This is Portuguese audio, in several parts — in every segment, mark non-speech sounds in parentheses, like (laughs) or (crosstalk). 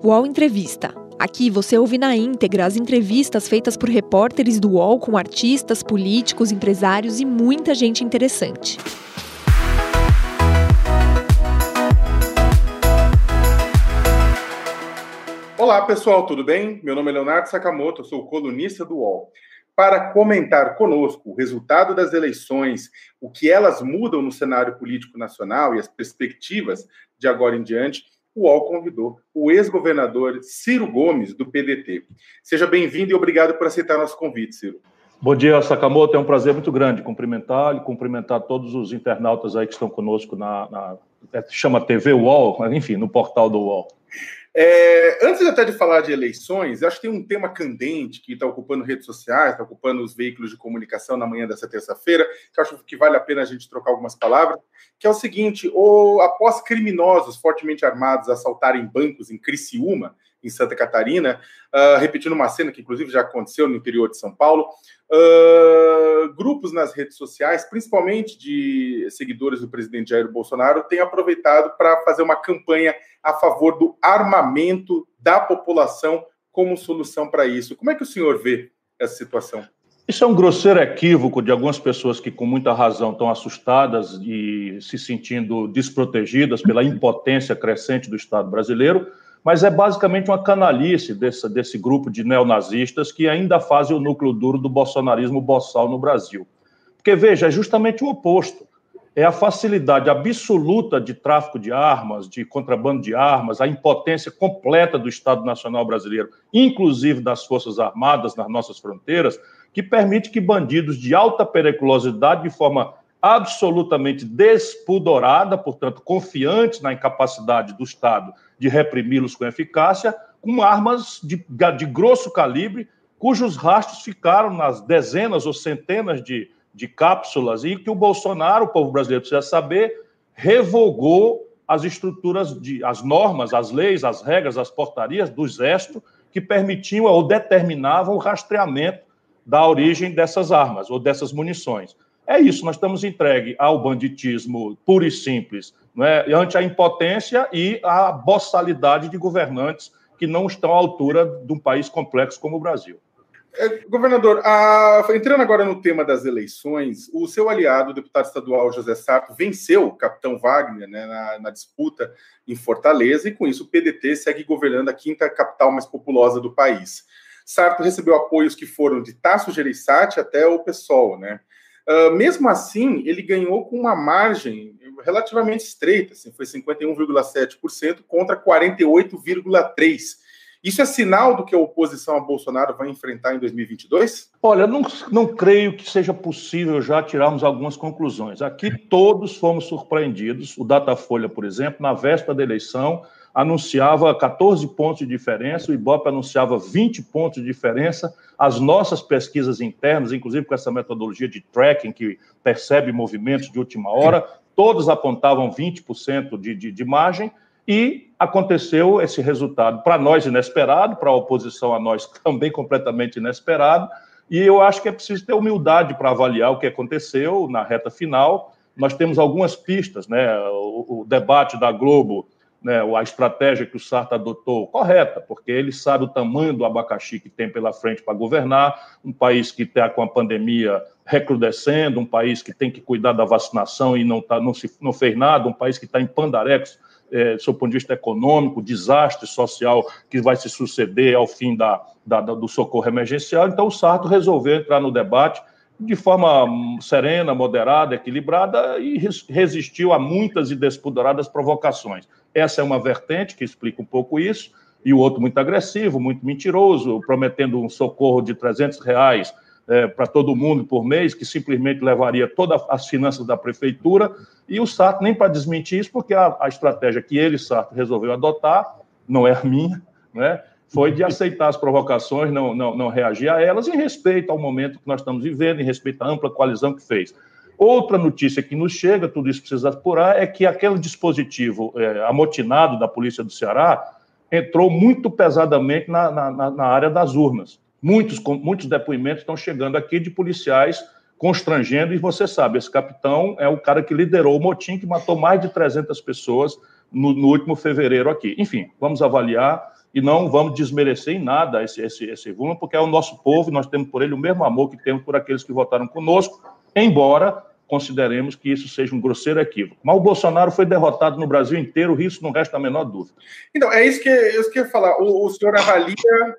UOL Entrevista. Aqui você ouve na íntegra as entrevistas feitas por repórteres do UOL com artistas, políticos, empresários e muita gente interessante. Olá, pessoal, tudo bem? Meu nome é Leonardo Sakamoto, sou colunista do UOL. Para comentar conosco o resultado das eleições, o que elas mudam no cenário político nacional e as perspectivas de agora em diante, o UOL convidou o ex-governador Ciro Gomes, do PDT. Seja bem-vindo e obrigado por aceitar nosso convite, Ciro. Bom dia, Sakamoto. É um prazer muito grande cumprimentar e cumprimentar todos os internautas aí que estão conosco na, na é, chama TV UOL, enfim, no portal do UOL. É, antes até de falar de eleições, acho que tem um tema candente que está ocupando redes sociais, está ocupando os veículos de comunicação na manhã dessa terça-feira, que acho que vale a pena a gente trocar algumas palavras, que é o seguinte: o, após criminosos fortemente armados assaltarem bancos em Criciúma, em Santa Catarina, uh, repetindo uma cena que inclusive já aconteceu no interior de São Paulo, uh, grupos nas redes sociais, principalmente de seguidores do presidente Jair Bolsonaro, têm aproveitado para fazer uma campanha a favor do armamento da população como solução para isso. Como é que o senhor vê essa situação? Isso é um grosseiro equívoco de algumas pessoas que, com muita razão, estão assustadas e se sentindo desprotegidas pela impotência crescente do Estado brasileiro mas é basicamente uma canalice desse, desse grupo de neonazistas que ainda fazem o núcleo duro do bolsonarismo boçal no Brasil. Porque, veja, é justamente o oposto. É a facilidade absoluta de tráfico de armas, de contrabando de armas, a impotência completa do Estado Nacional Brasileiro, inclusive das Forças Armadas nas nossas fronteiras, que permite que bandidos de alta periculosidade, de forma absolutamente despudorada, portanto, confiantes na incapacidade do Estado de reprimi-los com eficácia, com armas de, de grosso calibre, cujos rastros ficaram nas dezenas ou centenas de, de cápsulas, e que o Bolsonaro, o povo brasileiro precisa saber, revogou as estruturas, de, as normas, as leis, as regras, as portarias do Exército que permitiam ou determinavam o rastreamento da origem dessas armas ou dessas munições. É isso, nós estamos entregue ao banditismo puro e simples, não é? ante a impotência e a boçalidade de governantes que não estão à altura de um país complexo como o Brasil. É, governador, a... entrando agora no tema das eleições, o seu aliado, o deputado estadual José Sarto, venceu o capitão Wagner né, na, na, disputa em Fortaleza e, com isso, o PDT segue governando a quinta capital mais populosa do país. Sarto recebeu apoios que foram de Tasso Gereissati até o PSOL, né? Uh, mesmo assim, ele ganhou com uma margem relativamente estreita, assim, foi 51,7% contra 48,3%. Isso é sinal do que a oposição a Bolsonaro vai enfrentar em 2022? Olha, não, não creio que seja possível já tirarmos algumas conclusões. Aqui todos fomos surpreendidos. O Datafolha, por exemplo, na véspera da eleição, anunciava 14 pontos de diferença, o Ibope anunciava 20 pontos de diferença. As nossas pesquisas internas, inclusive com essa metodologia de tracking que percebe movimentos de última hora, todos apontavam 20% de, de, de margem, e aconteceu esse resultado, para nós inesperado, para a oposição a nós (laughs) também completamente inesperado, e eu acho que é preciso ter humildade para avaliar o que aconteceu na reta final. Nós temos algumas pistas, né? O, o debate da Globo né, a estratégia que o Sarto adotou correta, porque ele sabe o tamanho do abacaxi que tem pela frente para governar, um país que está com a pandemia recrudescendo, um país que tem que cuidar da vacinação e não, tá, não, se, não fez nada, um país que está em pandarecos é, do seu ponto de vista econômico, desastre social que vai se suceder ao fim da, da, do socorro emergencial. Então, o Sarto resolveu entrar no debate de forma serena, moderada, equilibrada e resistiu a muitas e despudoradas provocações. Essa é uma vertente que explica um pouco isso, e o outro muito agressivo, muito mentiroso, prometendo um socorro de 300 reais é, para todo mundo por mês, que simplesmente levaria todas as finanças da prefeitura, e o Sarto nem para desmentir isso, porque a, a estratégia que ele, Sarto, resolveu adotar, não é a minha, né? Foi de aceitar as provocações, não, não, não reagir a elas, em respeito ao momento que nós estamos vivendo, em respeito à ampla coalizão que fez. Outra notícia que nos chega, tudo isso precisa apurar, é que aquele dispositivo é, amotinado da Polícia do Ceará entrou muito pesadamente na, na, na área das urnas. Muitos, muitos depoimentos estão chegando aqui de policiais constrangendo, e você sabe, esse capitão é o cara que liderou o motim, que matou mais de 300 pessoas no, no último fevereiro aqui. Enfim, vamos avaliar e não vamos desmerecer em nada esse, esse, esse Lula, porque é o nosso povo, nós temos por ele o mesmo amor que temos por aqueles que votaram conosco, embora consideremos que isso seja um grosseiro equívoco. Mas o Bolsonaro foi derrotado no Brasil inteiro, isso não resta a menor dúvida. Então, é isso que eu queria falar. O, o senhor avalia,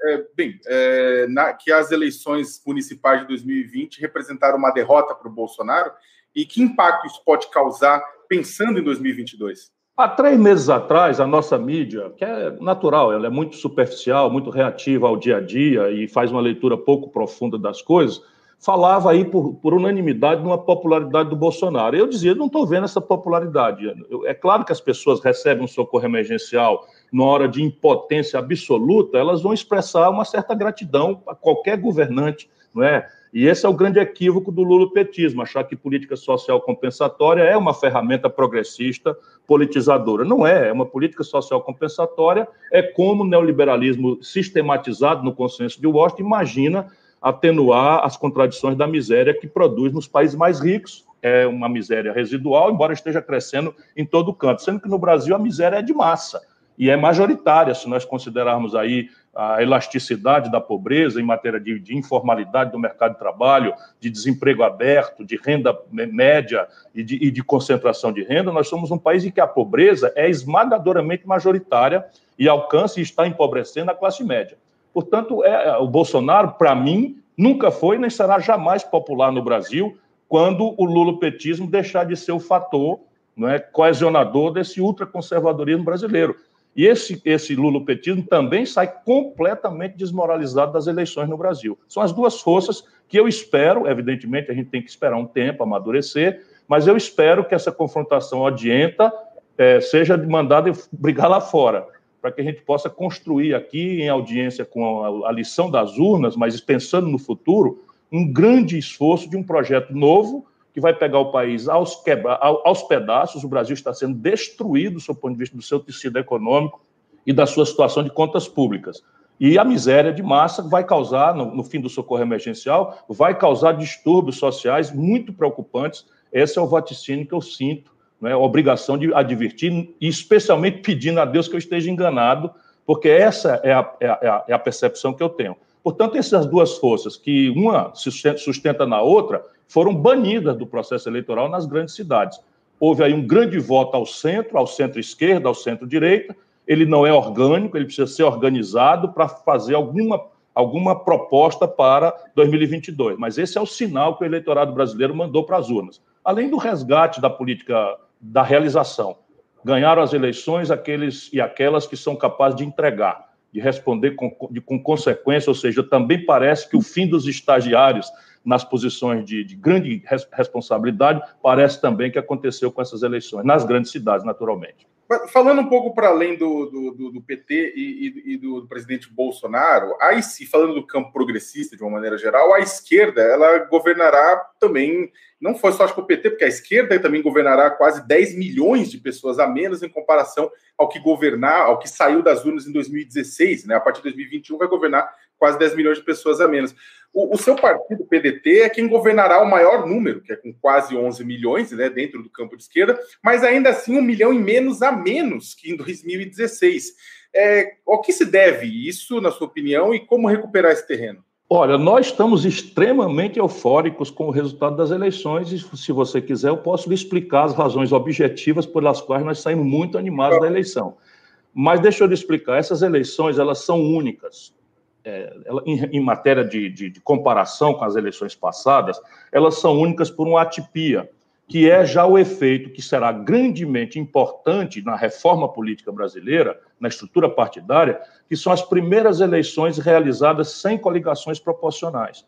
é, bem, é, na, que as eleições municipais de 2020 representaram uma derrota para o Bolsonaro e que impacto isso pode causar pensando em 2022? Há três meses atrás, a nossa mídia, que é natural, ela é muito superficial, muito reativa ao dia a dia e faz uma leitura pouco profunda das coisas, falava aí por, por unanimidade numa popularidade do Bolsonaro. Eu dizia, não estou vendo essa popularidade. Eu, é claro que as pessoas recebem um socorro emergencial na hora de impotência absoluta, elas vão expressar uma certa gratidão a qualquer governante, não é? E esse é o grande equívoco do lulopetismo, achar que política social compensatória é uma ferramenta progressista politizadora. Não é, é uma política social compensatória, é como o neoliberalismo sistematizado no consenso de Washington imagina atenuar as contradições da miséria que produz nos países mais ricos. É uma miséria residual, embora esteja crescendo em todo canto, sendo que no Brasil a miséria é de massa e é majoritária, se nós considerarmos aí a elasticidade da pobreza em matéria de, de, informalidade do mercado de trabalho, de desemprego aberto, de renda média e de, e de, concentração de renda, nós somos um país em que a pobreza é esmagadoramente majoritária e alcança e está empobrecendo a classe média. Portanto, é, é, o Bolsonaro, para mim, nunca foi nem será jamais popular no Brasil quando o lulopetismo deixar de ser o fator não é, coesionador desse ultraconservadorismo brasileiro. E esse, esse lulopetismo também sai completamente desmoralizado das eleições no Brasil. São as duas forças que eu espero, evidentemente, a gente tem que esperar um tempo, amadurecer, mas eu espero que essa confrontação odienta é, seja mandada brigar lá fora para que a gente possa construir aqui, em audiência com a, a lição das urnas, mas pensando no futuro, um grande esforço de um projeto novo que vai pegar o país aos, quebra, aos pedaços. O Brasil está sendo destruído do seu ponto de vista do seu tecido econômico e da sua situação de contas públicas. E a miséria de massa vai causar, no, no fim do socorro emergencial, vai causar distúrbios sociais muito preocupantes. Esse é o vaticínio que eu sinto né, a obrigação de advertir, e especialmente pedindo a Deus que eu esteja enganado, porque essa é a, é a, é a percepção que eu tenho. Portanto, essas duas forças, que uma se sustenta na outra, foram banidas do processo eleitoral nas grandes cidades. Houve aí um grande voto ao centro, ao centro-esquerda, ao centro-direita. Ele não é orgânico, ele precisa ser organizado para fazer alguma, alguma proposta para 2022. Mas esse é o sinal que o eleitorado brasileiro mandou para as urnas. Além do resgate da política da realização. Ganharam as eleições aqueles e aquelas que são capazes de entregar, de responder com, de, com consequência, ou seja, também parece que o fim dos estagiários nas posições de, de grande res, responsabilidade parece também que aconteceu com essas eleições, nas grandes cidades, naturalmente. Falando um pouco para além do, do, do PT e, e, do, do, presidente Bolsonaro, aí sim, falando do campo progressista de uma maneira geral, a esquerda ela governará também, não foi só acho que o PT, porque a esquerda também governará quase 10 milhões de pessoas a menos em comparação ao que governar, ao que saiu das urnas em 2016, né? A partir de 2021 vai governar quase 10 milhões de pessoas a menos. O, o, seu partido, o PDT, é quem governará o maior número, que é com quase 11 milhões, né, dentro do campo de esquerda, mas ainda assim um milhão e menos a menos que em 2016. É, ao que se deve isso, na sua opinião, e como recuperar esse terreno? Olha, nós estamos extremamente eufóricos com o resultado das eleições, e se você quiser, eu posso lhe explicar as razões objetivas pelas quais nós saímos muito animados da eleição. Mas deixa eu lhe explicar, essas eleições, elas são únicas ela, em, em, matéria de, de, de, comparação com as eleições passadas, elas são únicas por uma atipia, que é já o efeito que será grandemente importante na reforma política brasileira, na estrutura partidária, que são as primeiras eleições realizadas sem coligações proporcionais.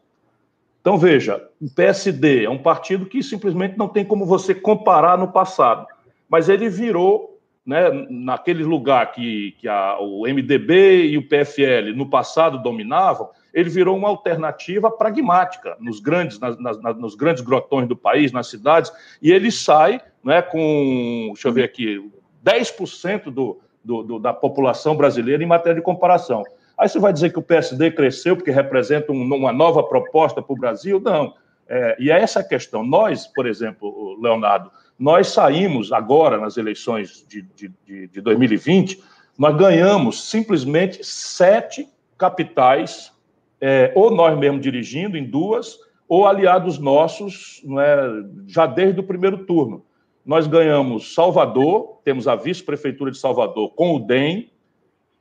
Então, veja, o PSD é um partido que simplesmente não tem como você comparar no passado, mas ele virou né, naquele lugar que, que a, o MDB e o PFL no passado dominavam, ele virou uma alternativa pragmática nos grandes, nas, nas, nos grandes grotões do país, nas cidades, e ele sai né, com, deixa eu ver aqui, 10% do, do, do, da população brasileira em matéria de comparação. Aí você vai dizer que o PSD cresceu porque representa um, uma nova proposta para o Brasil? Não. É, e é essa a questão. Nós, por exemplo, Leonardo, nós saímos agora nas eleições de, de, de 2020, nós ganhamos simplesmente sete capitais, é, ou nós mesmos dirigindo em duas, ou aliados nossos, não é, já desde o primeiro turno. Nós ganhamos Salvador, temos a vice-prefeitura de Salvador com o DEM,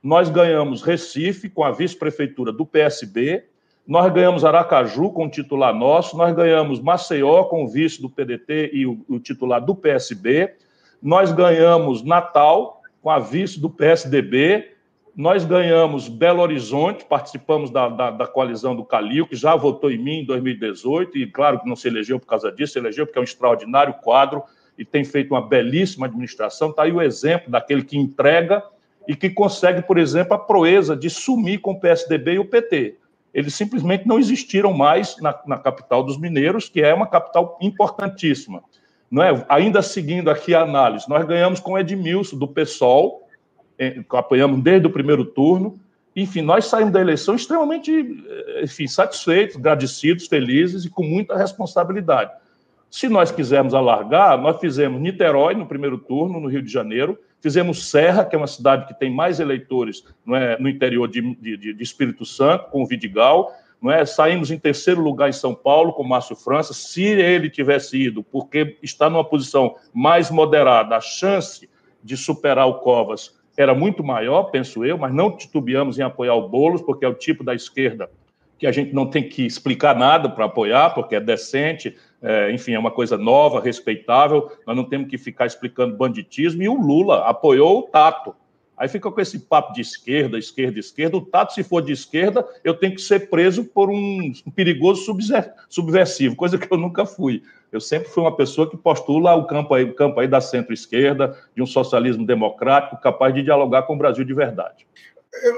nós ganhamos Recife com a vice-prefeitura do PSB, nós ganhamos Aracaju com o titular nosso, nós ganhamos Maceió com o vice do PDT e o, o titular do PSB, nós ganhamos Natal com a vice do PSDB, nós ganhamos Belo Horizonte, participamos da, da, da, coalizão do Calil, que já votou em mim em 2018, e claro que não se elegeu por causa disso, se elegeu porque é um extraordinário quadro e tem feito uma belíssima administração. Está aí o exemplo daquele que entrega e que consegue, por exemplo, a proeza de sumir com o PSDB e o PT. Eles simplesmente não existiram mais na, na capital dos mineiros, que é uma capital importantíssima. Não é? Ainda seguindo aqui a análise, nós ganhamos com Edmilson, do PSOL, apoiamos desde o primeiro turno. Enfim, nós saímos da eleição extremamente enfim, satisfeitos, agradecidos, felizes e com muita responsabilidade. Se nós quisermos alargar, nós fizemos Niterói no primeiro turno, no Rio de Janeiro, fizemos Serra, que é uma cidade que tem mais eleitores não é, no interior de, de, de Espírito Santo, com o Vidigal, não é? Saímos em terceiro lugar em São Paulo com Márcio França. Se ele tivesse ido, porque está numa posição mais moderada, a chance de superar o Covas era muito maior, penso eu, mas não titubeamos em apoiar o Boulos, porque é o tipo da esquerda que a gente não tem que explicar nada para apoiar, porque é decente, é, enfim, é uma coisa nova, respeitável, nós não temos que ficar explicando banditismo, e o Lula apoiou o Tato. Aí fica com esse papo de esquerda, esquerda, esquerda. O Tato, se for de esquerda, eu tenho que ser preso por um (laughs) perigoso subversivo, coisa que eu nunca fui. Eu sempre fui uma pessoa que postula o campo aí, o campo aí da centro-esquerda, de um socialismo democrático, capaz de dialogar com o Brasil de verdade.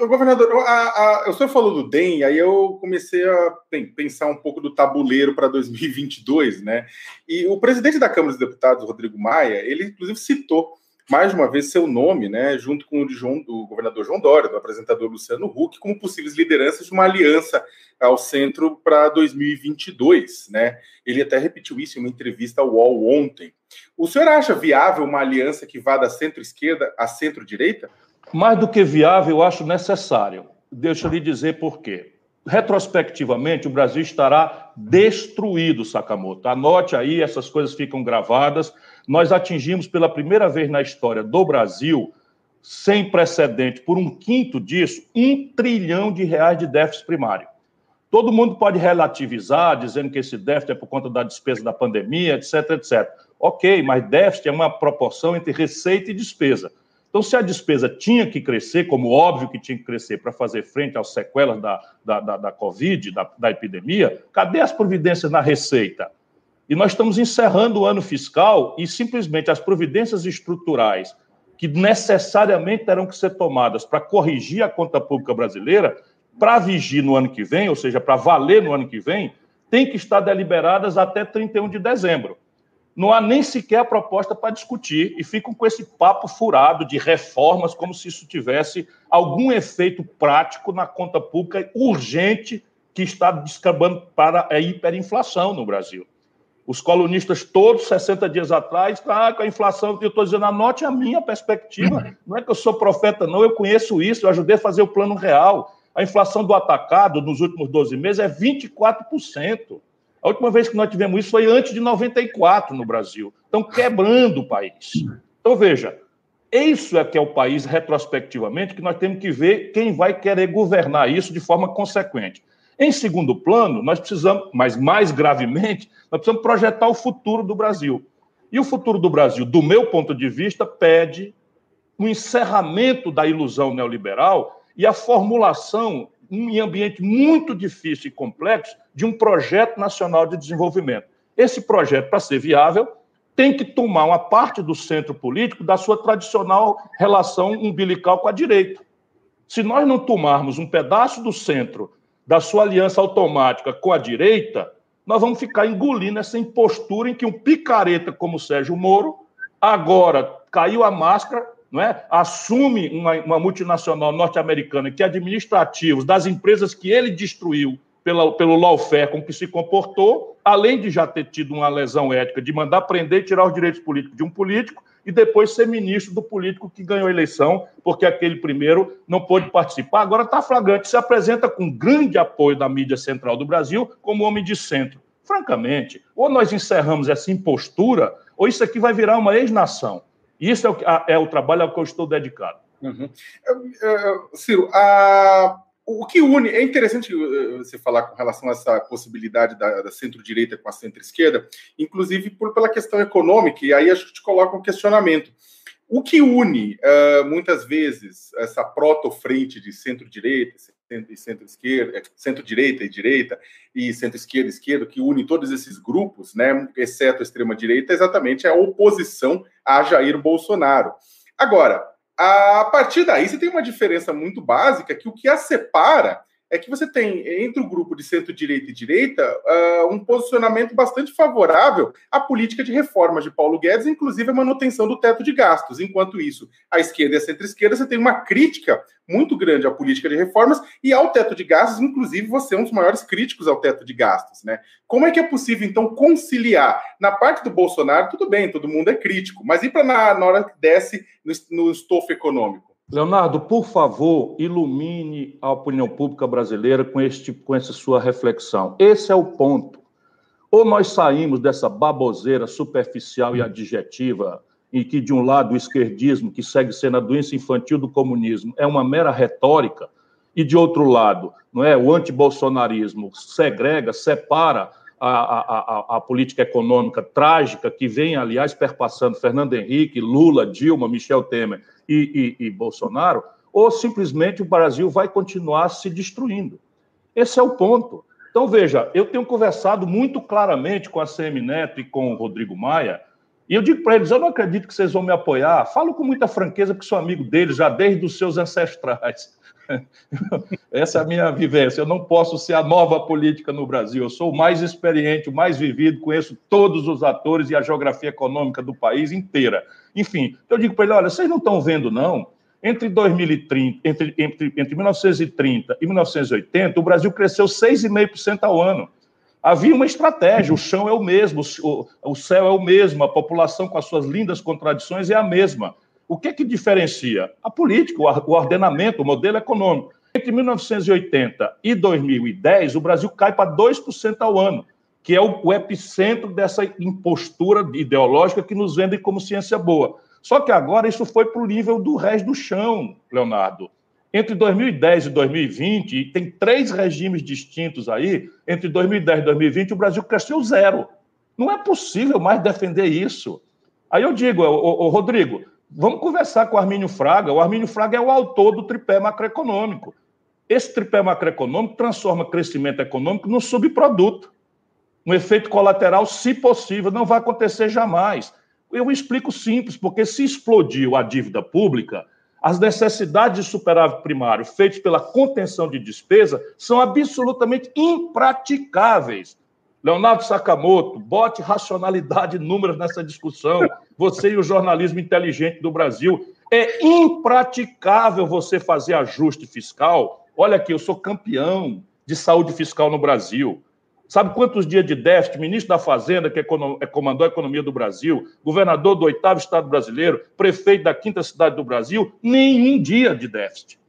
Governador, a, a, o senhor falou do DEM, aí eu comecei a bem, pensar um pouco do tabuleiro para 2022, né? E o presidente da Câmara dos Deputados, Rodrigo Maia, ele inclusive citou mais uma vez seu nome, né, junto com o de João, do governador João Dória, do apresentador Luciano Huck, como possíveis lideranças de uma aliança ao centro para 2022, né? Ele até repetiu isso em uma entrevista ao UOL ontem. O senhor acha viável uma aliança que vá da centro-esquerda à centro-direita? Mais do que viável, eu acho necessário. Deixa eu lhe dizer por quê. Retrospectivamente, o Brasil estará destruído, Sakamoto. Anote aí, essas coisas ficam gravadas. Nós atingimos pela primeira vez na história do Brasil, sem precedente, por um quinto disso, um trilhão de reais de déficit primário. Todo mundo pode relativizar, dizendo que esse déficit é por conta da despesa da pandemia, etc, etc. Ok, mas déficit é uma proporção entre receita e despesa. Então, se a despesa tinha que crescer, como óbvio que tinha que crescer para fazer frente às sequelas da, da, da, da Covid, da, da epidemia, cadê as providências na receita? E nós estamos encerrando o ano fiscal e simplesmente as providências estruturais que necessariamente terão que ser tomadas para corrigir a conta pública brasileira, para vigir no ano que vem, ou seja, para valer no ano que vem, tem que estar deliberadas até 31 de dezembro não há nem sequer a proposta para discutir e ficam com esse papo furado de reformas, como se isso tivesse algum efeito prático na conta pública urgente que está descambando para a hiperinflação no Brasil. Os colunistas todos, 60 dias atrás, ah, com a inflação, eu estou dizendo, anote a minha perspectiva. Não é que eu sou profeta, não, eu conheço isso, eu ajudei a fazer o plano real. A inflação do atacado nos últimos 12 meses é 24%. A última vez que nós tivemos isso foi antes de 94 no Brasil. Estão quebrando o país. Então, veja, isso é que é o país, retrospectivamente, que nós temos que ver quem vai querer governar isso de forma consequente. Em segundo plano, nós precisamos, mas mais gravemente, nós precisamos projetar o futuro do Brasil. E o futuro do Brasil, do meu ponto de vista, pede o um encerramento da ilusão neoliberal e a formulação em ambiente muito difícil e complexo de um projeto nacional de desenvolvimento. Esse projeto, para ser viável, tem que tomar uma parte do centro político da sua tradicional relação umbilical com a direita. Se nós não tomarmos um pedaço do centro da sua aliança automática com a direita, nós vamos ficar engolindo essa impostura em que um picareta como Sérgio Moro agora caiu a máscara não é? assume uma, uma multinacional norte-americana que administra ativos das empresas que ele destruiu pela, pelo lawfare com que se comportou, além de já ter tido uma lesão ética de mandar prender e tirar os direitos políticos de um político, e depois ser ministro do político que ganhou a eleição, porque aquele primeiro não pôde participar. Agora está flagrante, se apresenta com grande apoio da mídia central do Brasil como homem de centro. Francamente, ou nós encerramos essa impostura, ou isso aqui vai virar uma ex-nação. Isso é o, é o trabalho ao que eu estou dedicado. Uhum. Ciro, a o que une, é interessante eh, você falar com relação a essa possibilidade da, da centro-direita com a centro-esquerda, inclusive por, pela questão econômica, e aí acho que te coloca um questionamento. O que une, uh, muitas vezes, essa proto-frente de centro-direita e centro-esquerda, eh, centro-direita e direita, e centro-esquerda e esquerda, que une todos esses grupos, né, exceto a extrema-direita, exatamente é a oposição a Jair Bolsonaro. Agora, a partir daí, você tem uma diferença muito básica que o que a separa é que você tem, entre o grupo de centro-direita e direita, uh, um posicionamento bastante favorável à política de reformas de Paulo Guedes, inclusive a manutenção do teto de gastos. Enquanto isso, a esquerda e a centro-esquerda, você tem uma crítica muito grande à política de reformas e ao teto de gastos, inclusive você é um dos maiores críticos ao teto de gastos. Né? Como é que é possível, então, conciliar? Na parte do Bolsonaro, tudo bem, todo mundo é crítico, mas e para na, na hora que desce no, no estofo econômico? Leonardo, por favor, ilumine a opinião pública brasileira com, este, com essa sua reflexão. Esse é o ponto. Ou nós saímos dessa baboseira superficial e adjetiva, em que, de um lado, o esquerdismo, que segue sendo a doença infantil do comunismo, é uma mera retórica, e, de outro lado, não é o antibolsonarismo segrega, separa a, a, a, política econômica trágica que vem, aliás, perpassando Fernando Henrique, Lula, Dilma, Michel Temer e, e, e Bolsonaro, ou simplesmente o Brasil vai continuar se destruindo. Esse é o ponto. Então, veja, eu tenho conversado muito claramente com a CM Neto e com o Rodrigo Maia, e eu digo para eles: eu não acredito que vocês vão me apoiar. Falo com muita franqueza, porque sou amigo deles já desde os seus ancestrais. (laughs) Essa é a minha vivência. Eu não posso ser a nova política no Brasil. Eu sou o mais experiente, o mais vivido, conheço todos os atores e a geografia econômica do país inteira. Enfim, eu digo para ele: olha, vocês não estão vendo, não? Entre 2030, entre, entre, entre 1930 e 1980, o Brasil cresceu 6,5% ao ano. Havia uma estratégia, o chão é o mesmo, o, o céu é o mesmo, a população com as suas lindas contradições é a mesma. O que que diferencia? A política, o ordenamento, o modelo econômico. Entre 1980 e 2010, o Brasil cai para 2% ao ano, que é o, epicentro dessa impostura ideológica que nos vendem como ciência boa. Só que agora isso foi para o nível do resto do chão, Leonardo. Entre 2010 e 2020, e tem três regimes distintos aí, entre 2010 e 2020, o Brasil cresceu zero. Não é possível mais defender isso. Aí eu digo, ô, ô, Rodrigo, vamos conversar com o Armínio Fraga. O Armínio Fraga é o autor do tripé macroeconômico. Esse tripé macroeconômico transforma crescimento econômico num subproduto. Um efeito colateral, se possível, não vai acontecer jamais. Eu explico simples, porque se explodiu a dívida pública, as necessidades de superávit primário feitas pela contenção de despesa são absolutamente impraticáveis. Leonardo Sakamoto, bote racionalidade e números nessa discussão. Você e o jornalismo inteligente do Brasil. É impraticável você fazer ajuste fiscal. Olha aqui, eu sou campeão de saúde fiscal no Brasil. Sabe quantos dias de déficit? Ministro da Fazenda, que é comandou a economia do Brasil, governador do oitavo estado brasileiro, prefeito da quinta cidade do Brasil, nenhum dia de déficit.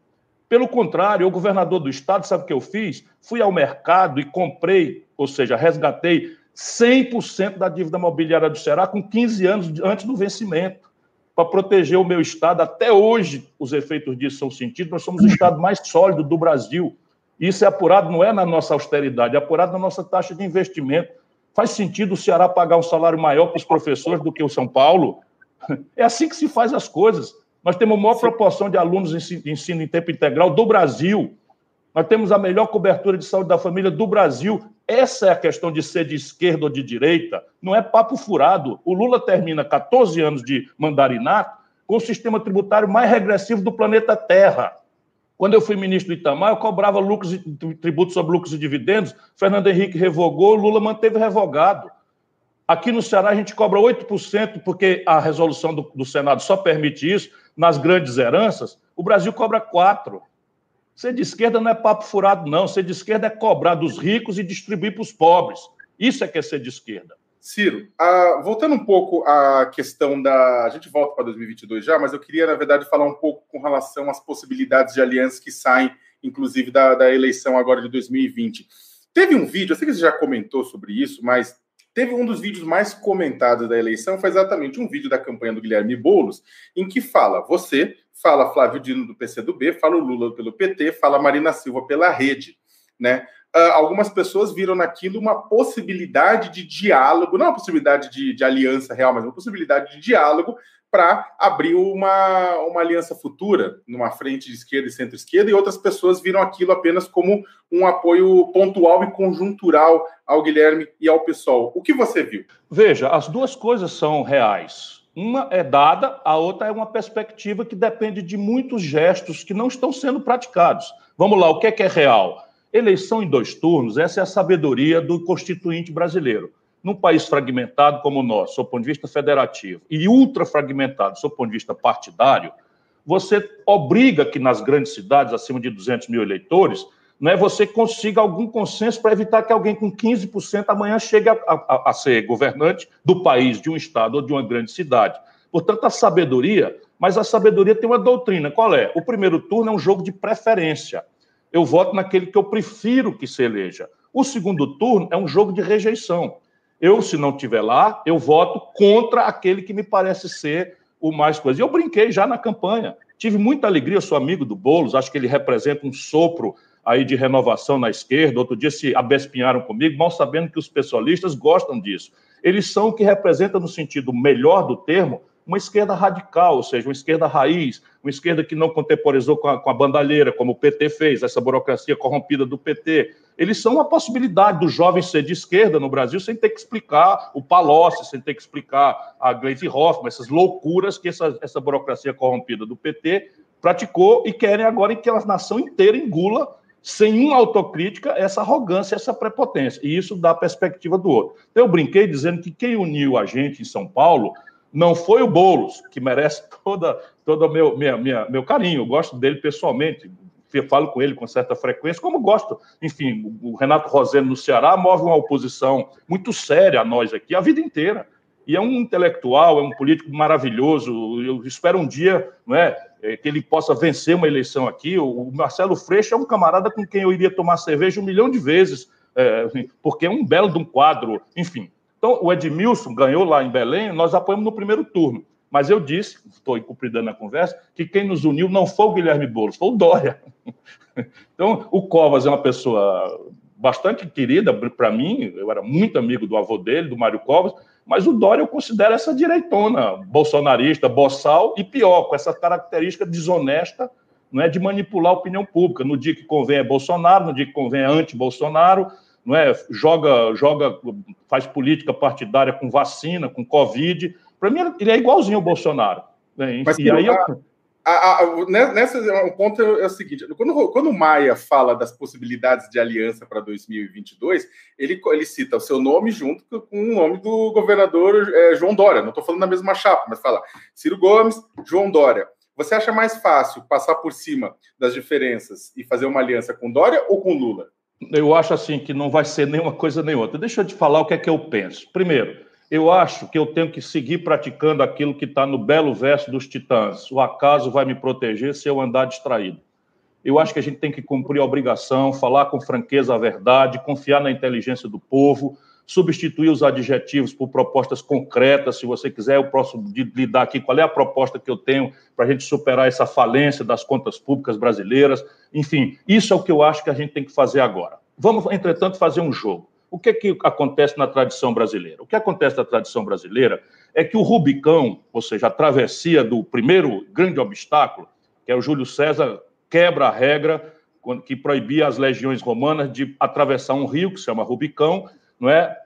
Pelo contrário, o governador do estado, sabe o que eu fiz? Fui ao mercado e comprei, ou seja, resgatei 100% da dívida mobiliária do Ceará com 15 anos antes do vencimento, para proteger o meu estado. Até hoje, os efeitos disso são sentidos. Nós somos o estado mais sólido do Brasil. Isso é apurado, não é na nossa austeridade, é apurado na nossa taxa de investimento. Faz sentido o Ceará pagar um salário maior para os professores do que o São Paulo? (laughs) É assim que se faz as coisas. Nós temos a maior Sim. proporção de alunos de ensino em tempo integral do Brasil. Nós temos a melhor cobertura de saúde da família do Brasil. Essa é a questão de ser de esquerda ou de direita. Não é papo furado. O Lula termina 14 anos de mandarinato com o sistema tributário mais regressivo do planeta Terra. Quando eu fui ministro do Itamar, eu cobrava lucros e tributos sobre lucros e dividendos. Fernando Henrique revogou, Lula manteve revogado. Aqui no Ceará a gente cobra 8%, porque a resolução do, do Senado só permite isso nas grandes heranças. O Brasil cobra 4%. Ser de esquerda não é papo furado, não. Ser de esquerda é cobrar dos ricos e distribuir para os pobres. Isso é que é ser de esquerda. Ciro, uh, voltando um pouco à questão da. A gente volta para 2022 já, mas eu queria, na verdade, falar um pouco com relação às possibilidades de alianças que saem, inclusive, da, da eleição agora de 2020. Teve um vídeo, eu sei que você já comentou sobre isso, mas teve um dos vídeos mais comentados da eleição, foi exatamente um vídeo da campanha do Guilherme Boulos, em que fala você, fala Flávio Dino do PCdoB, fala o Lula pelo PT, fala Marina Silva pela rede, né? uh, algumas pessoas viram naquilo uma possibilidade de diálogo, não uma possibilidade de, de aliança real, mas uma possibilidade de diálogo para abrir uma, uma aliança futura numa frente de esquerda e centro-esquerda, e outras pessoas viram aquilo apenas como um apoio pontual e conjuntural ao Guilherme e ao PSOL. O que você viu? Veja, as duas coisas são reais. Uma é dada, a outra é uma perspectiva que depende de muitos gestos que não estão sendo praticados. Vamos lá, o que é, que é real? Eleição em dois turnos, essa é a sabedoria do constituinte brasileiro. Num país fragmentado como o nosso, do ponto de vista federativo, e ultra fragmentado, do ponto de vista partidário, você obriga que nas grandes cidades, acima de 200 mil eleitores, é você consiga algum consenso para evitar que alguém com 15% amanhã chegue a, a, a ser governante do país, de um estado ou de uma grande cidade. Portanto, a sabedoria, mas a sabedoria tem uma doutrina. Qual é? O primeiro turno é um jogo de preferência eu voto naquele que eu prefiro que se eleja. O segundo turno é um jogo de rejeição. Eu, se não estiver lá, eu voto contra aquele que me parece ser o mais coisa. Eu brinquei já na campanha. Tive muita alegria, sou amigo do Boulos, acho que ele representa um sopro aí de renovação na esquerda. Outro dia se abespinharam comigo, mal sabendo que os pessoalistas gostam disso. Eles são o que representa, no sentido melhor do termo, uma esquerda radical, ou seja, uma esquerda raiz, uma esquerda que não contemporizou com a, com a bandalheira, como o PT fez, essa burocracia corrompida do PT. Eles são uma possibilidade do jovem ser de esquerda no Brasil sem ter que explicar o Palocci, sem ter que explicar a Gleisi Hoffmann, essas loucuras que essa, essa burocracia corrompida do PT praticou e querem agora que a nação inteira engula sem uma autocrítica, essa arrogância, essa prepotência. E isso dá a perspectiva do outro. Então, eu brinquei dizendo que quem uniu a gente em São Paulo não foi o Boulos, que merece (laughs) toda todo meu, minha, minha, meu carinho. Eu gosto dele pessoalmente, falo com ele com certa frequência, como gosto. Enfim, o Renato Roseno no Ceará move uma oposição muito séria a nós aqui a vida inteira. E é um intelectual, é um político maravilhoso. Eu espero um dia não é, é que ele possa vencer uma eleição aqui. O Marcelo Freixo é um camarada com quem eu iria tomar cerveja um milhão de vezes, é, porque é um belo de um quadro. Enfim, então, o Edmilson ganhou lá em Belém, nós apoiamos no primeiro turno. Mas eu disse, estou cumpridando a conversa, que quem nos uniu não foi o Guilherme Boulos, foi o Dória. (laughs) Então, o Covas é uma pessoa bastante querida para mim, eu era muito amigo do avô dele, do Mário Covas, mas o Dória eu considero essa direitona, bolsonarista, boçal e pior, com essa característica desonesta não é, de manipular a opinião pública. No dia que convém é Bolsonaro, no dia que convém é anti-Bolsonaro, não é? Joga, joga, faz política partidária com vacina, com Covid. Para mim, ele é igualzinho ao Bolsonaro. Né? Mas, e aí a, a, a, né, nessa um ponto é o seguinte: quando, quando o Maia fala das possibilidades de aliança para 2022, ele, ele cita o seu nome junto com o nome do governador é, João Dória. Não estou falando na mesma chapa, mas fala Ciro Gomes, João Dória. Você acha mais fácil passar por cima das diferenças e fazer uma aliança com Dória ou com Lula? eu acho assim que não vai ser nenhuma coisa nem outra. Deixa eu te falar o que é que eu penso. Primeiro, eu acho que eu tenho que seguir praticando aquilo que está no belo verso dos Titãs. O acaso vai me proteger se eu andar distraído. Eu acho que a gente tem que cumprir a obrigação, falar com franqueza a verdade, confiar na inteligência do povo, substituir os adjetivos por propostas concretas. Se você quiser, eu posso lhe dar aqui qual é a proposta que eu tenho para a gente superar essa falência das contas públicas brasileiras. Enfim, isso é o que eu acho que a gente tem que fazer agora. Vamos, entretanto, fazer um jogo. O que, é que acontece na tradição brasileira? O que acontece na tradição brasileira é que o Rubicão, ou seja, a travessia do primeiro grande obstáculo, que é o Júlio César, quebra a regra que proibia as legiões romanas de atravessar um rio que se chama Rubicão não é?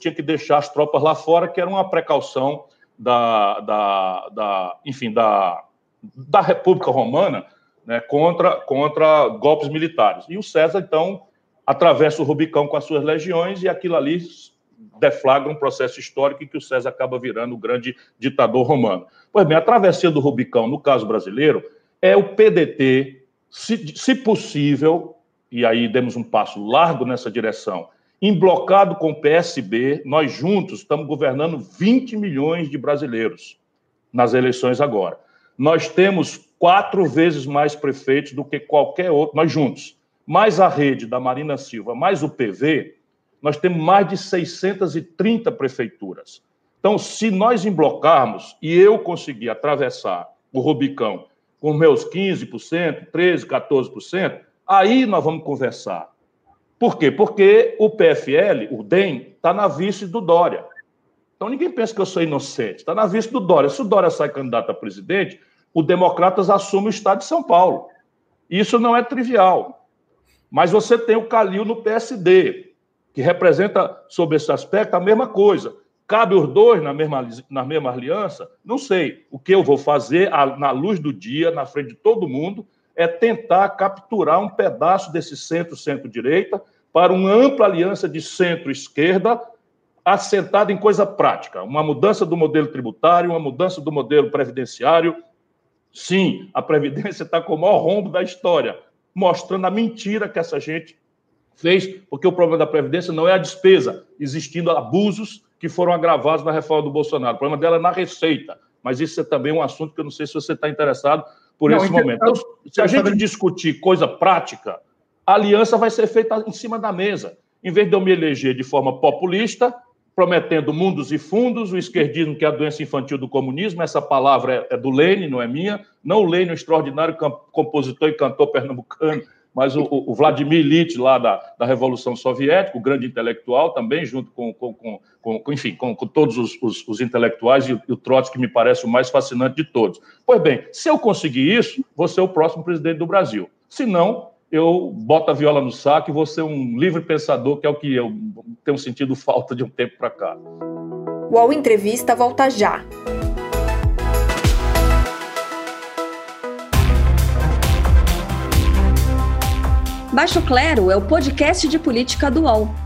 Tinha que deixar as tropas lá fora, que era uma precaução da, da, da enfim, da, da República Romana né, contra, contra golpes militares. E o César, então, atravessa o Rubicão com as suas legiões e aquilo ali deflagra um processo histórico em que o César acaba virando o grande ditador romano. Pois bem, a travessia do Rubicão, no caso brasileiro, é o PDT, se, se possível, e aí demos um passo largo nessa direção, emblocado com o PSB, nós juntos estamos governando 20 milhões de brasileiros nas eleições agora. Nós temos quatro vezes mais prefeitos do que qualquer outro, nós juntos. Mais a rede da Marina Silva, mais o PV, nós temos mais de 630 prefeituras. Então, se nós emblocarmos e eu conseguir atravessar o Rubicão com meus 15%, 13%, 14%, aí nós vamos conversar. Por quê? Porque o PFL, o DEM, está na vice do Dória. Então ninguém pensa que eu sou inocente. Está na vice do Dória. Se o Dória sai candidato a presidente, o Democratas assume o Estado de São Paulo. Isso não é trivial. Mas você tem o Calil no PSD, que representa, sob esse aspecto, a mesma coisa. Cabe os dois na mesma, na mesma aliança? Não sei. O que eu vou fazer, na luz do dia, na frente de todo mundo, é tentar capturar um pedaço desse centro-centro-direita para uma ampla aliança de centro-esquerda assentada em coisa prática, uma mudança do modelo tributário, uma mudança do modelo previdenciário. Sim, a Previdência (laughs) está com o maior rombo da história, mostrando a mentira que essa gente fez, porque o problema da Previdência não é a despesa, existindo abusos que foram agravados na reforma do Bolsonaro. O problema dela é na receita, mas isso é também um assunto que eu não sei se você está interessado, por não, esse momento. Então, se a gente discutir coisa prática, a aliança vai ser feita em cima da mesa. Em vez de eu me eleger de forma populista, prometendo mundos e fundos, o esquerdismo, que é a doença infantil do comunismo, essa palavra é, é do Lênin, não é minha, não o Lênin, o extraordinário compositor e cantor pernambucano, mas o, o Vladimir Ilyich, lá da, da Revolução Soviética, o grande intelectual, também, junto com, com, com, com enfim, com, com todos os, os, os, intelectuais, e o, o Trotsky, que me parece o mais fascinante de todos. Pois bem, se eu conseguir isso, vou ser o próximo presidente do Brasil. Se não, eu boto a viola no saco e vou ser um livre pensador, que é o que eu tenho sentido (laughs) falta de um tempo para cá. O UOL Entrevista volta já. Baixo Clero é o podcast de política do UOL.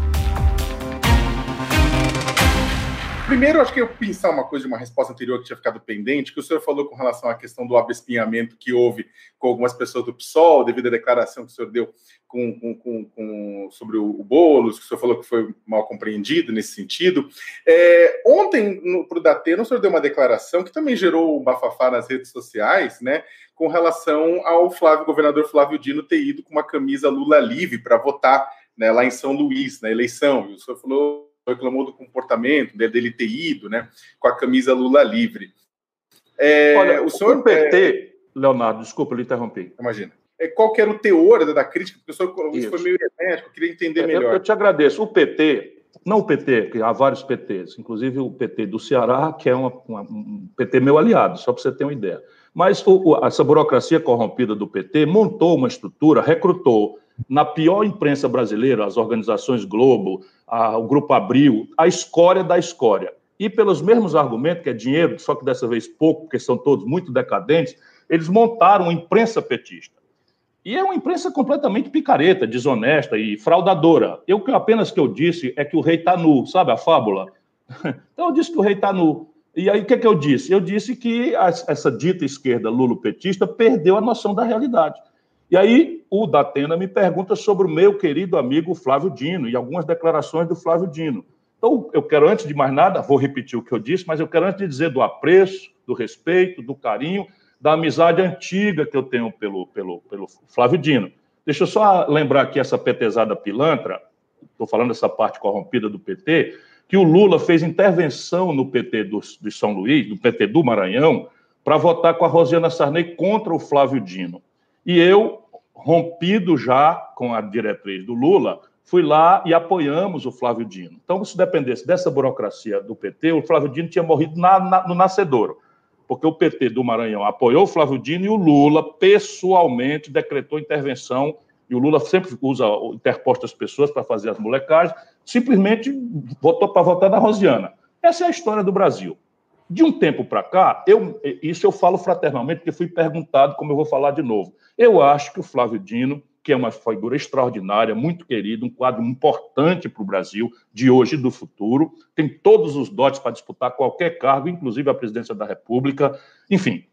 Primeiro, acho que eu pensar uma coisa de uma resposta anterior que tinha ficado pendente, que o senhor falou com relação à questão do abespinhamento que houve com algumas pessoas do PSOL, devido à declaração que o senhor deu com, com, com, com sobre o, o Boulos, que o senhor falou que foi mal compreendido nesse sentido. É, ontem, para o Datena, o senhor deu uma declaração que também gerou um bafafá nas redes sociais, né, com relação ao Flávio, governador Flávio Dino ter ido com uma camisa Lula livre para votar né, lá em São Luís, na eleição. E o senhor falou reclamou do comportamento né, dele ter ido, né, com a camisa Lula livre. É, Olha, o senhor o PT, é... Leonardo, desculpa, lhe interrompi. Imagina. É, qual que era o teor da crítica? Porque o senhor isso. foi meio hermético, eu queria entender melhor. Eu, eu te agradeço. O PT, não o PT, porque há vários PTs, inclusive o PT do Ceará, que é uma, uma, um PT meu aliado, só para você ter uma ideia. Mas o, essa burocracia corrompida do PT montou uma estrutura, recrutou na pior imprensa brasileira, as organizações Globo, a, o Grupo Abril, a escória da escória. E pelos mesmos argumentos, que é dinheiro, só que dessa vez pouco, porque são todos muito decadentes, eles montaram uma imprensa petista. E é uma imprensa completamente picareta, desonesta e fraudadora. Eu apenas que eu disse é que o rei está nu, sabe a fábula? (laughs) Então eu disse que o rei está nu. E aí o que, é que eu disse? Eu disse que essa dita esquerda lulopetista perdeu a noção da realidade. E aí o Datena me pergunta sobre o meu querido amigo Flávio Dino e algumas declarações do Flávio Dino. Então, eu quero, antes de mais nada, vou repetir o que eu disse, mas eu quero, antes de dizer do apreço, do respeito, do carinho, da amizade antiga que eu tenho pelo, pelo, pelo Flávio Dino. Deixa eu só lembrar aqui essa petezada pilantra, estou falando dessa parte corrompida do PT, que o Lula fez intervenção no PT do, de São Luís, do PT do Maranhão, para votar com a Rosiana Sarney contra o Flávio Dino. E eu, rompido já com a diretriz do Lula, fui lá e apoiamos o Flávio Dino. Então, se dependesse dessa burocracia do PT, o Flávio Dino tinha morrido na, na, no nascedouro, porque o PT do Maranhão apoiou o Flávio Dino e o Lula pessoalmente decretou intervenção, e o Lula sempre usa interpostas pessoas para fazer as molecagens, simplesmente votou para votar na Rosiana. Essa é a história do Brasil. De um tempo para cá, eu, isso eu falo fraternalmente, porque fui perguntado, como eu vou falar de novo. Eu acho que o Flávio Dino, que é uma figura extraordinária, muito querido, um quadro importante para o Brasil, de hoje e do futuro, tem todos os dotes para disputar qualquer cargo, inclusive a presidência da República, enfim.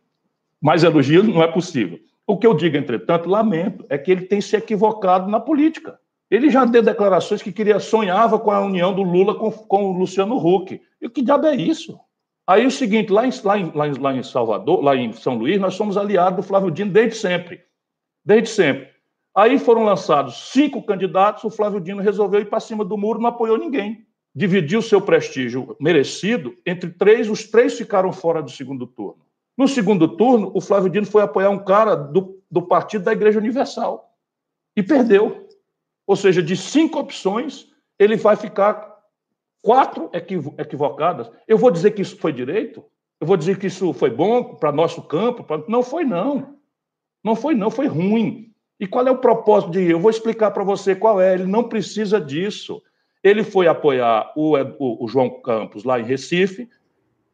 Mais elogios não é possível. O que eu digo, entretanto, lamento, é que ele tem se equivocado na política. Ele já deu declarações que queria sonhava com a união do Lula com, com o Luciano Huck. E o que diabo é isso? Aí o seguinte, lá em, lá, em, lá em Salvador, lá em São Luís, nós somos aliados do Flávio Dino desde sempre. Desde sempre. Aí foram lançados cinco candidatos, o Flávio Dino resolveu ir para cima do muro, não apoiou ninguém. Dividiu seu prestígio merecido entre três, os três ficaram fora do segundo turno. No segundo turno, o Flávio Dino foi apoiar um cara do, do partido da Igreja Universal e perdeu. Ou seja, de cinco opções, ele vai ficar quatro equivocadas. Eu vou dizer que isso foi direito? Eu vou dizer que isso foi bom para nosso campo? Pra... Não foi, não. Não foi, não. Foi ruim. E qual é o propósito de? Eu vou explicar para você qual é. Ele não precisa disso. Ele foi apoiar o, o, o João Campos lá em Recife,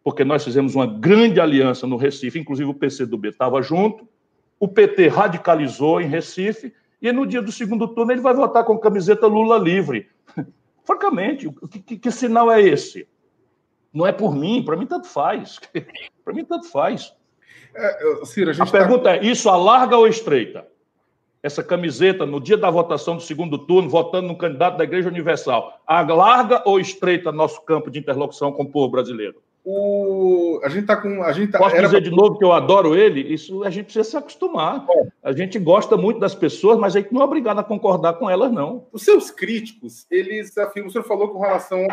porque nós fizemos uma grande aliança no Recife, inclusive o PCdoB estava junto. O PT radicalizou em Recife e no dia do segundo turno ele vai votar com camiseta Lula livre. Francamente, que, que, que sinal é esse? Não é por mim, para mim tanto faz. (laughs) para mim tanto faz. É, Ciro, a, a tá pergunta é: isso alarga ou estreita? Essa camiseta, no dia da votação do segundo turno, votando no candidato da Igreja Universal, alarga ou estreita nosso campo de interlocução com o povo brasileiro? O... A gente tá com. A gente tá... Posso dizer de novo que eu adoro ele? Isso a gente precisa se acostumar. É. A gente gosta muito das pessoas, mas a gente não é obrigado a concordar com elas, não. Os seus críticos, eles afirmam. O senhor falou com relação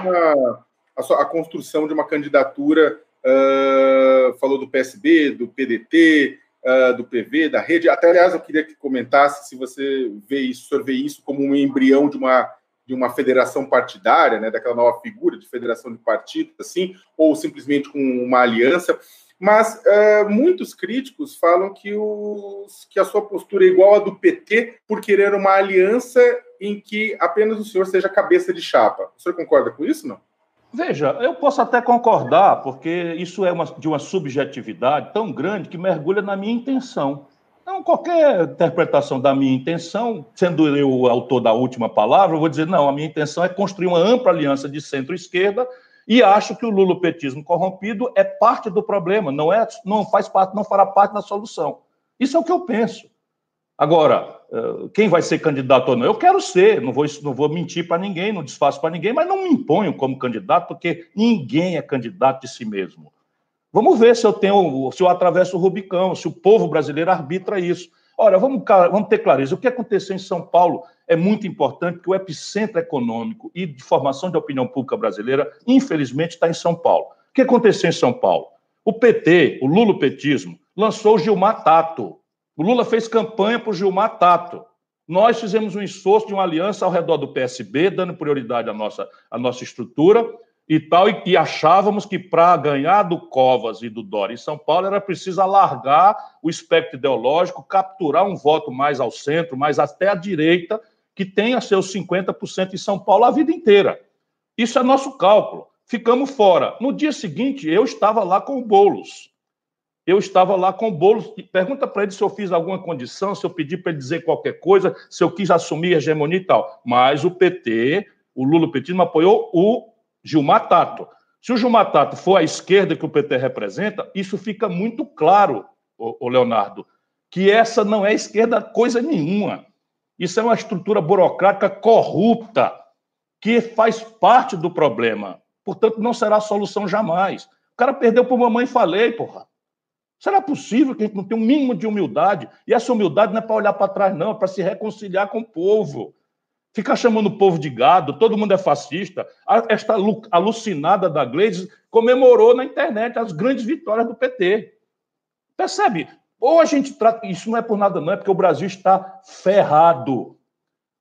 à construção de uma candidatura, uh, falou do PSB, do PDT, uh, ah, do PV, da rede. Até, aliás, eu queria que comentasse se você vê isso, o senhor vê isso como um embrião de uma de uma federação partidária, né, daquela nova figura de federação de partidos, assim, ou simplesmente com uma aliança. Mas uh, muitos críticos falam que, os, que a sua postura é igual à do PT por querer uma aliança em que apenas o senhor seja cabeça de chapa. O senhor concorda com isso, não? Veja, eu posso até concordar, porque isso é uma, de uma subjetividade tão grande que mergulha na minha intenção. Então, qualquer interpretação da minha intenção, sendo eu o autor da última palavra, eu vou dizer, não, a minha intenção é construir uma ampla aliança de centro-esquerda e acho que o lulopetismo corrompido é parte do problema, não é, não faz parte, não fará parte da solução. Isso é o que eu penso. Agora, eh, quem vai ser candidato ou não? Eu quero ser, não vou, não vou mentir para ninguém, não desfaço para ninguém, mas não me imponho como candidato, porque ninguém é candidato de si mesmo. Vamos ver se eu tenho, se eu atravesso o Rubicão, se o povo brasileiro arbitra isso. Ora, vamos, vamos ter clareza. O que aconteceu em São Paulo é muito importante, porque o epicentro econômico e de formação de opinião pública brasileira, infelizmente, está em São Paulo. O que aconteceu em São Paulo? O PT, o lulopetismo, lançou o Gilmar Tato. O Lula fez campanha para o Gilmar Tato. Nós fizemos um esforço de uma aliança ao redor do PSB, dando prioridade à nossa, à nossa estrutura, e tal, e, achávamos que para ganhar do Covas e do Dória em São Paulo era preciso alargar o espectro ideológico, capturar um voto mais ao centro, mais até à direita, que tenha seus 50% em São Paulo a vida inteira. Isso é nosso cálculo. Ficamos fora. No dia seguinte, eu estava lá com o Boulos. Eu estava lá com o Boulos. Pergunta para ele se eu fiz alguma condição, se eu pedi para ele dizer qualquer coisa, se eu quis assumir a hegemonia e tal. Mas o PT, o Lula Petismo, apoiou o Gilmar Tato. Se o Gilmar Tato for a esquerda que o PT representa, isso fica muito claro, o Leonardo, que essa não é esquerda coisa nenhuma. Isso é uma estrutura burocrática corrupta que faz parte do problema. Portanto, não será a solução jamais. O cara perdeu por mamãe falei, porra. Será possível que a gente não tenha um mínimo de humildade? E essa humildade não é para olhar para trás, não, é para se reconciliar com o povo. Ficar chamando o povo de gado, todo mundo é fascista. Esta alucinada da Gleides comemorou na internet as grandes vitórias do PT. Percebe? Ou a gente trata. Isso não é por nada, não, é porque o Brasil está ferrado.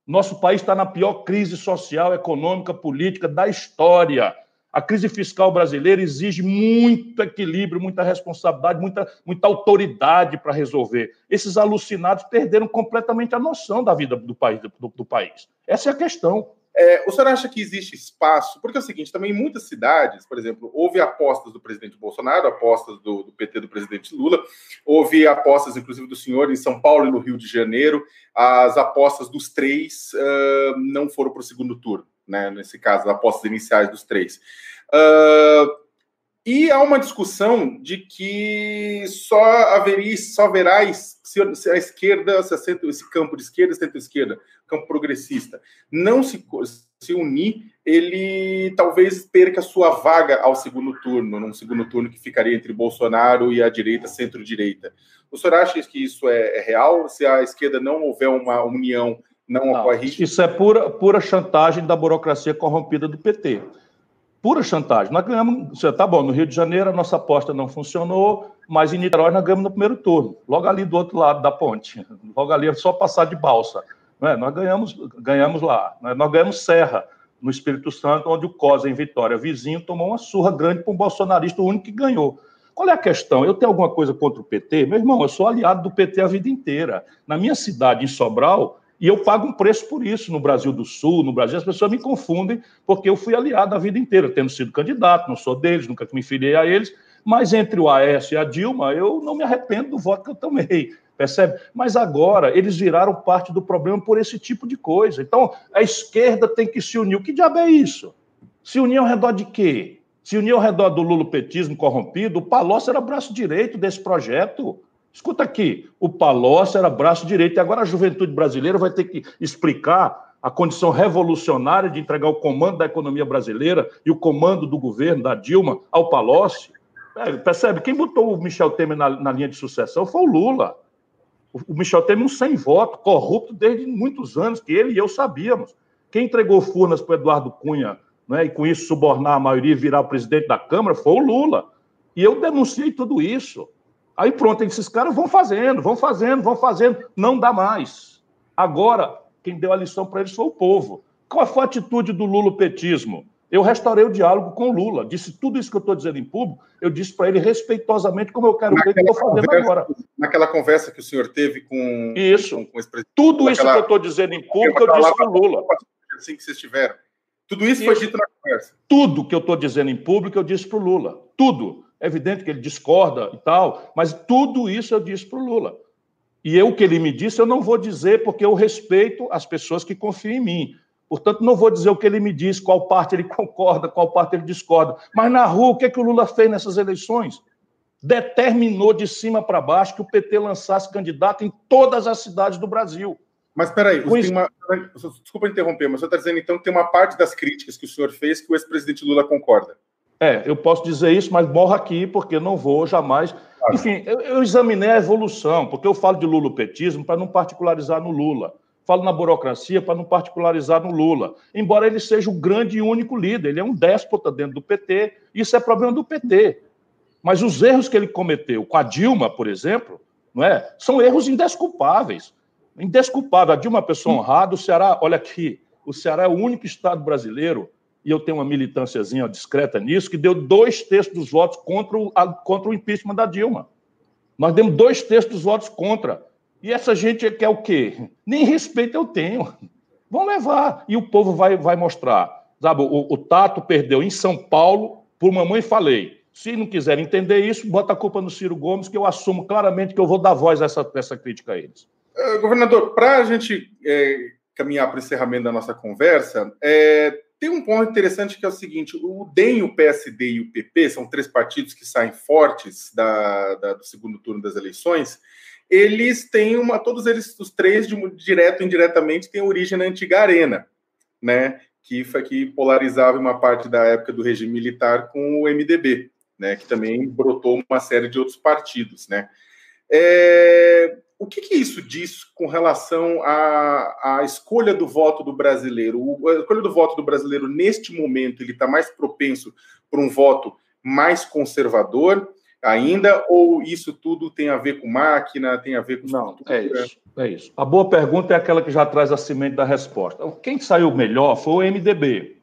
Nosso país está na pior crise social, econômica, política da história. A crise fiscal brasileira exige muito equilíbrio, muita responsabilidade, muita, muita autoridade para resolver. Esses alucinados perderam completamente a noção da vida do país, do, do país. Essa é a questão. É, o senhor acha que existe espaço? Porque é o seguinte, também em muitas cidades, por exemplo, houve apostas do presidente Bolsonaro, apostas do, do PT do presidente Lula, houve apostas, inclusive, do senhor em São Paulo e no Rio de Janeiro. As apostas dos três uh, não foram para o segundo turno, né? Nesse caso, as apostas iniciais dos três. Uh, e há uma discussão de que só haveria, só haverá se a esquerda, se esse campo de esquerda, centro-esquerda, campo progressista, não se, se unir, ele talvez perca sua vaga ao segundo turno, num segundo turno que ficaria entre Bolsonaro e a direita, centro-direita. O senhor acha que isso é, é real? Se a esquerda não houver uma união, não, não ocorre isso? é pura, pura chantagem da burocracia corrompida do PT pura chantagem. Nós ganhamos, tá bom, no Rio de Janeiro a nossa aposta não funcionou, mas em Niterói nós ganhamos no primeiro turno, logo ali do outro lado da ponte, (laughs) logo ali é só passar de balsa. Né? Nós ganhamos, ganhamos lá, né? nós ganhamos Serra, no Espírito Santo, onde o Cosa, em Vitória, vizinho, tomou uma surra grande para um bolsonarista, o único que ganhou. Qual é a questão? Eu tenho alguma coisa contra o PT? Meu irmão, eu sou aliado do PT a vida inteira. Na minha cidade, em Sobral, e eu pago um preço por isso no Brasil do Sul, no Brasil. As pessoas me confundem, porque eu fui aliado a vida inteira, tendo sido candidato, não sou deles, nunca me filiei a eles. Mas entre o Aécio e a Dilma, eu não me arrependo do voto que eu tomei, percebe? Mas agora eles viraram parte do problema por esse tipo de coisa. Então a esquerda tem que se unir. O que diabo é isso? Se unir ao redor de quê? Se unir ao redor do lulopetismo corrompido, o Palocci era braço direito desse projeto. Escuta aqui, o Palocci era braço direito e agora a juventude brasileira vai ter que explicar a condição revolucionária de entregar o comando da economia brasileira e o comando do governo da Dilma ao Palocci. É, percebe? Quem botou o Michel Temer na, na, linha de sucessão foi o Lula. O, Michel Temer um sem voto, corrupto desde muitos anos, que ele e eu sabíamos. Quem entregou Furnas para Eduardo Cunha né, e com isso subornar a maioria e virar o presidente da Câmara foi o Lula. E eu denunciei tudo isso. Aí pronto, esses caras vão fazendo, vão fazendo, vão fazendo, não dá mais. Agora, quem deu a lição para eles foi o povo. Qual foi a atitude do Lula petismo? Eu restaurei o diálogo com o Lula, disse tudo isso que eu estou dizendo em público, eu disse para ele respeitosamente como eu quero ver que estou fazendo conversa, agora. Naquela conversa que o senhor teve com. Isso. Com, com tudo isso que eu estou dizendo em público, eu disse para o Lula. Assim que vocês tiveram. Tudo isso, isso foi dito na conversa. Tudo que eu estou dizendo em público, eu disse para o Lula. Tudo. É evidente que ele discorda e tal, mas tudo isso eu disse para o Lula. E eu, o que ele me disse, eu não vou dizer porque eu respeito as pessoas que confiam em mim. Portanto, não vou dizer o que ele me diz, qual parte ele (laughs) concorda, qual parte ele discorda. Mas na rua, o que, é que o Lula fez nessas eleições? Determinou de cima para baixo que o PT lançasse candidato em todas as cidades do Brasil. Mas espera aí, uma... desculpa interromper, mas você está dizendo então que tem uma parte das críticas que o senhor fez que o ex-presidente Lula concorda. É, eu posso dizer isso, mas morro aqui porque não vou jamais. Enfim, eu, eu examinei a evolução, porque eu falo de lulopetismo para não particularizar no Lula. Falo na burocracia para não particularizar no Lula. Embora ele seja o grande e único líder, ele é um déspota dentro do PT, isso é problema do PT. Mas os erros que ele cometeu com a Dilma, por exemplo, não é? são erros indesculpáveis. Indesculpável. A Dilma é uma pessoa honrada, o Ceará, olha aqui, o Ceará é o único estado brasileiro e eu tenho uma militânciazinha discreta nisso, que deu dois terços dos votos contra o, a, contra o impeachment da Dilma. Nós demos dois terços dos votos contra. E essa gente quer o quê? Nem respeito eu tenho. Vão levar. E o povo vai, vai mostrar. Sabe, o, o Tato perdeu em São Paulo por mamãe falei. Se não quiser entender isso, bota a culpa no Ciro Gomes, que eu assumo claramente que eu vou dar voz a essa, essa crítica a eles. Uh, governador, para a gente é, caminhar para o encerramento da nossa conversa, é, tem um ponto interessante que é o seguinte: o DEM, o PSD e o PP são três partidos que saem fortes da, da, do segundo turno das eleições. Eles têm uma, todos eles, os três, de, direto e indiretamente, têm origem na antiga arena, né? Que que polarizava uma parte da época do regime militar com o MDB, né? Que também brotou uma série de outros partidos, né? É, o que, que, isso diz com relação à, à, escolha do voto do brasileiro? O, a escolha do voto do brasileiro, neste momento, ele está mais propenso para um voto mais conservador ainda, ou isso tudo tem a ver com máquina, tem a ver com Não, é isso, é isso. A boa pergunta é aquela que já traz a semente da resposta. Quem saiu melhor foi o MDB.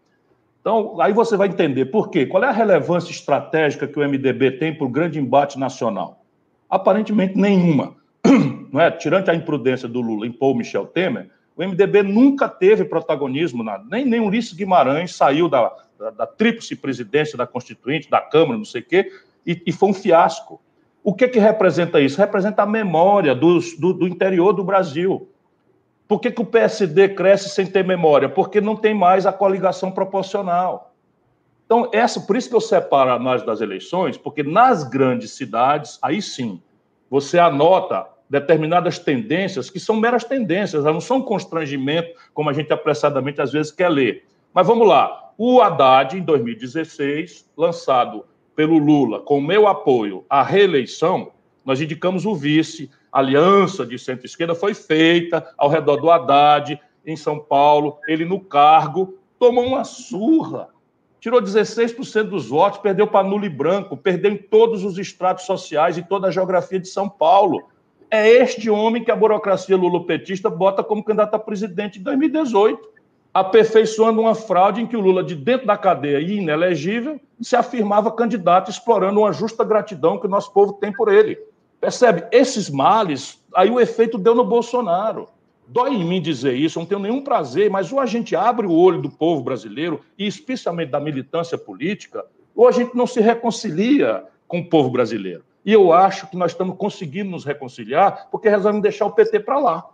Então, aí você vai entender por quê. Qual é a relevância estratégica que o MDB tem para o grande embate nacional? Aparentemente nenhuma (clears throat) não é? Tirante a imprudência do Lula o Michel Temer, O MDB nunca teve protagonismo, na, nem, nem Ulisses Guimarães saiu da, da, da tríplice presidência da Constituinte, da Câmara, não sei o quê, e, e foi um fiasco. O que, que representa isso? Representa a memória dos, do, do interior do Brasil. Por que, que o PSD cresce sem ter memória? Porque não tem mais a coligação proporcional. Então, essa, por isso que eu separo a análise das eleições, porque nas grandes cidades, aí sim, você anota determinadas tendências que são meras tendências, elas não são constrangimento, como a gente apressadamente às vezes quer ler. Mas vamos lá. O Haddad, em 2016, lançado pelo Lula, com meu apoio à reeleição, nós indicamos o vice, a aliança de centro-esquerda foi feita ao redor do Haddad, em São Paulo, ele no cargo, tomou uma surra, tirou 16% dos votos, perdeu para nulo e branco, perdeu em todos os estratos sociais e toda a geografia de São Paulo. É este homem que a burocracia lulopetista bota como candidato a presidente em 2018 aperfeiçoando uma fraude em que o Lula, de dentro da cadeia e inelegível, se afirmava candidato, explorando uma justa gratidão que o nosso povo tem por ele. Percebe? Esses males, aí o efeito deu no Bolsonaro. Dói em mim dizer isso, não tenho nenhum prazer, mas ou a gente abre o olho do povo brasileiro, e especialmente da militância política, ou a gente não se reconcilia com o povo brasileiro. E eu acho que nós estamos conseguindo nos reconciliar porque resolvemos deixar o PT para lá.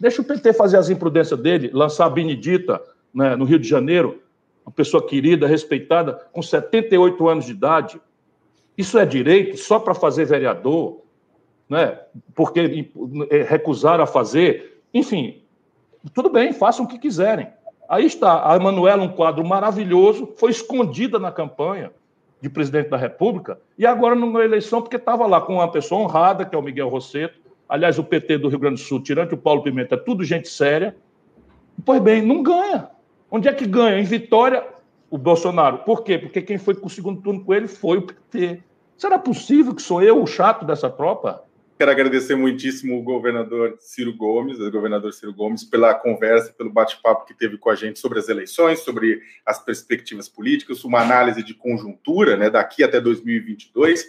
Deixa o PT fazer as imprudências dele, lançar a Benedita né, no Rio de Janeiro, uma pessoa querida, respeitada, com 78 anos de idade. Isso é direito só para fazer vereador, né? porque é, recusaram a fazer. Enfim, tudo bem, façam o que quiserem. Aí está, a Emanuela, um quadro maravilhoso, foi escondida na campanha de presidente da República, e agora não ganhou eleição porque estava lá com uma pessoa honrada, que é o Miguel Rosseto, Aliás, o PT do Rio Grande do Sul, tirante o Paulo Pimenta, é tudo gente séria. Pois bem, não ganha. Onde é que ganha? Em Vitória, o Bolsonaro. Por quê? Porque quem foi com o segundo turno com ele foi o PT. Será possível que sou eu o chato dessa tropa? Quero agradecer muitíssimo o governador Ciro Gomes, o governador Ciro Gomes, pela conversa, pelo bate-papo que teve com a gente sobre as eleições, sobre as perspectivas políticas, uma análise de conjuntura, né, daqui até 2022.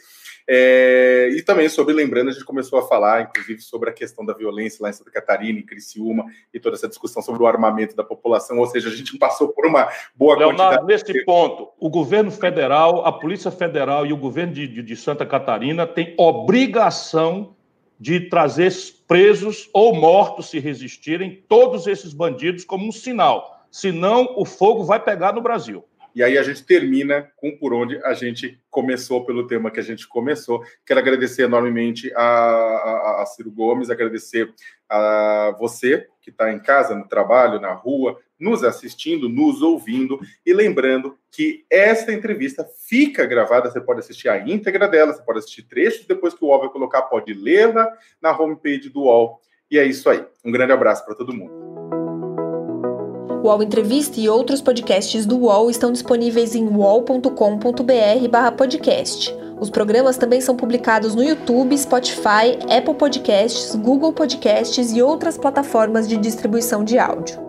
É, e também sobre, lembrando, a gente começou a falar, inclusive, sobre a questão da violência lá em Santa Catarina, em Criciúma, e toda essa discussão sobre o armamento da população, ou seja, a gente passou por uma boa Leonardo, quantidade... nesse ponto, o governo federal, a Polícia Federal e o governo de, de, de Santa Catarina têm obrigação de trazer presos ou mortos, se resistirem, todos esses bandidos como um sinal. Senão, o fogo vai pegar no Brasil. E aí a gente termina com por onde a gente começou, pelo tema que a gente começou. Quero agradecer enormemente a, a, a Ciro Gomes, agradecer a você que está em casa, no trabalho, na rua, nos assistindo, nos ouvindo. E lembrando que esta entrevista fica gravada, você pode assistir a íntegra dela, você pode assistir trechos, depois que o UOL vai colocar, pode lê-la na homepage do UOL. E é isso aí. Um grande abraço para todo mundo. UOL Entrevista e outros podcasts do UOL estão disponíveis em uol.com.br/podcast. Os programas também são publicados no YouTube, Spotify, Apple Podcasts, Google Podcasts e outras plataformas de distribuição de áudio.